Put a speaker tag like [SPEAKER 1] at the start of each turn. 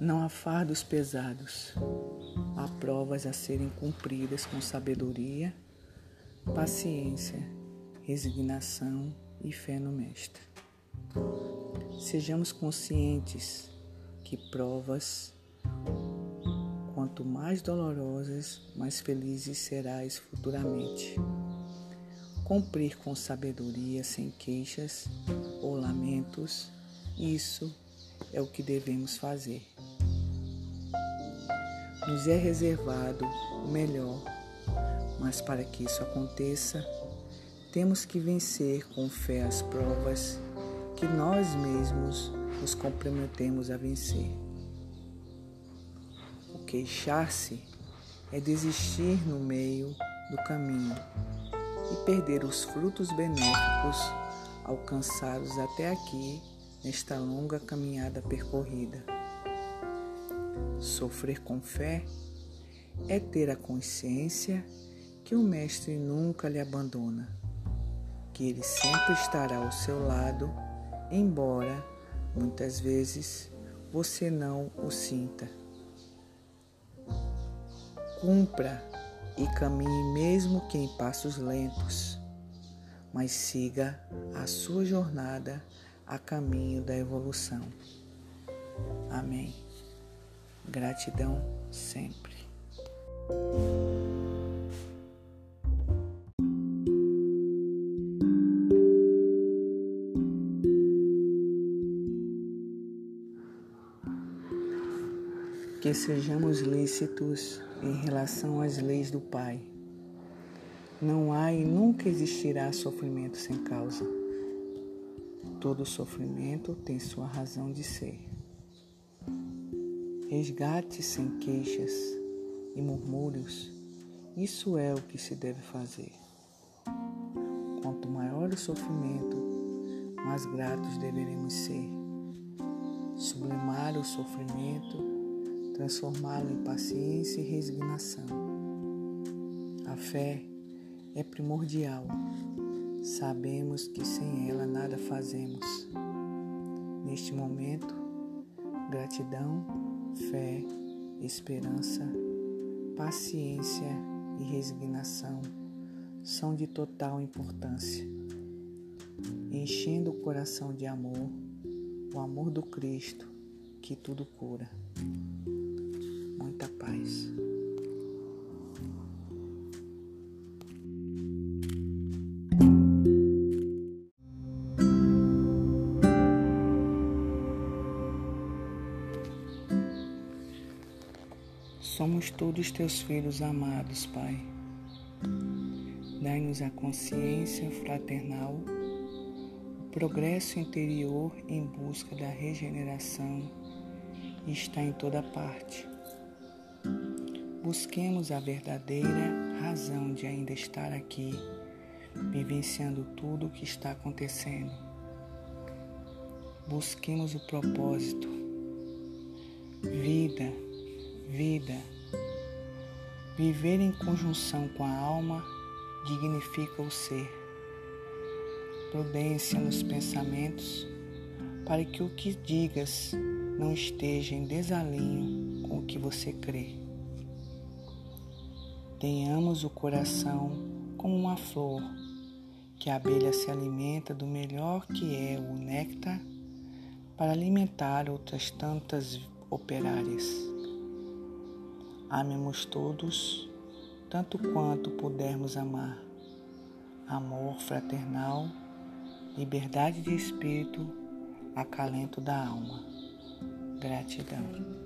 [SPEAKER 1] Não há fardos pesados, há provas a serem cumpridas com sabedoria, paciência, resignação e fé no Mestre. Sejamos conscientes que provas, quanto mais dolorosas, mais felizes serás futuramente. Cumprir com sabedoria, sem queixas ou lamentos, isso é o que devemos fazer. Nos é reservado o melhor, mas para que isso aconteça, temos que vencer com fé as provas que nós mesmos nos comprometemos a vencer. O queixar-se é desistir no meio do caminho e perder os frutos benéficos alcançados até aqui nesta longa caminhada percorrida. Sofrer com fé é ter a consciência que o Mestre nunca lhe abandona, que ele sempre estará ao seu lado, embora muitas vezes você não o sinta. Cumpra e caminhe mesmo que em passos lentos, mas siga a sua jornada a caminho da evolução. Amém. Gratidão sempre. Que sejamos lícitos em relação às leis do Pai. Não há e nunca existirá sofrimento sem causa. Todo sofrimento tem sua razão de ser. Resgate sem queixas e murmúrios, isso é o que se deve fazer. Quanto maior o sofrimento, mais gratos deveremos ser. Sublimar o sofrimento, transformá-lo em paciência e resignação. A fé é primordial Sabemos que sem ela nada fazemos. Neste momento, gratidão, fé, esperança, paciência e resignação são de total importância. Enchendo o coração de amor, o amor do Cristo que tudo cura. Muita paz. Somos todos teus filhos amados, Pai. Dai-nos a consciência fraternal, o progresso interior em busca da regeneração está em toda parte. Busquemos a verdadeira razão de ainda estar aqui, vivenciando tudo o que está acontecendo. Busquemos o propósito, vida, vida. Viver em conjunção com a alma dignifica o ser. Prudência nos pensamentos, para que o que digas não esteja em desalinho com o que você crê. Tenhamos o coração como uma flor, que a abelha se alimenta do melhor que é o néctar para alimentar outras tantas operárias. Amemos todos, tanto quanto pudermos amar. Amor fraternal, liberdade de espírito, acalento da alma. Gratidão.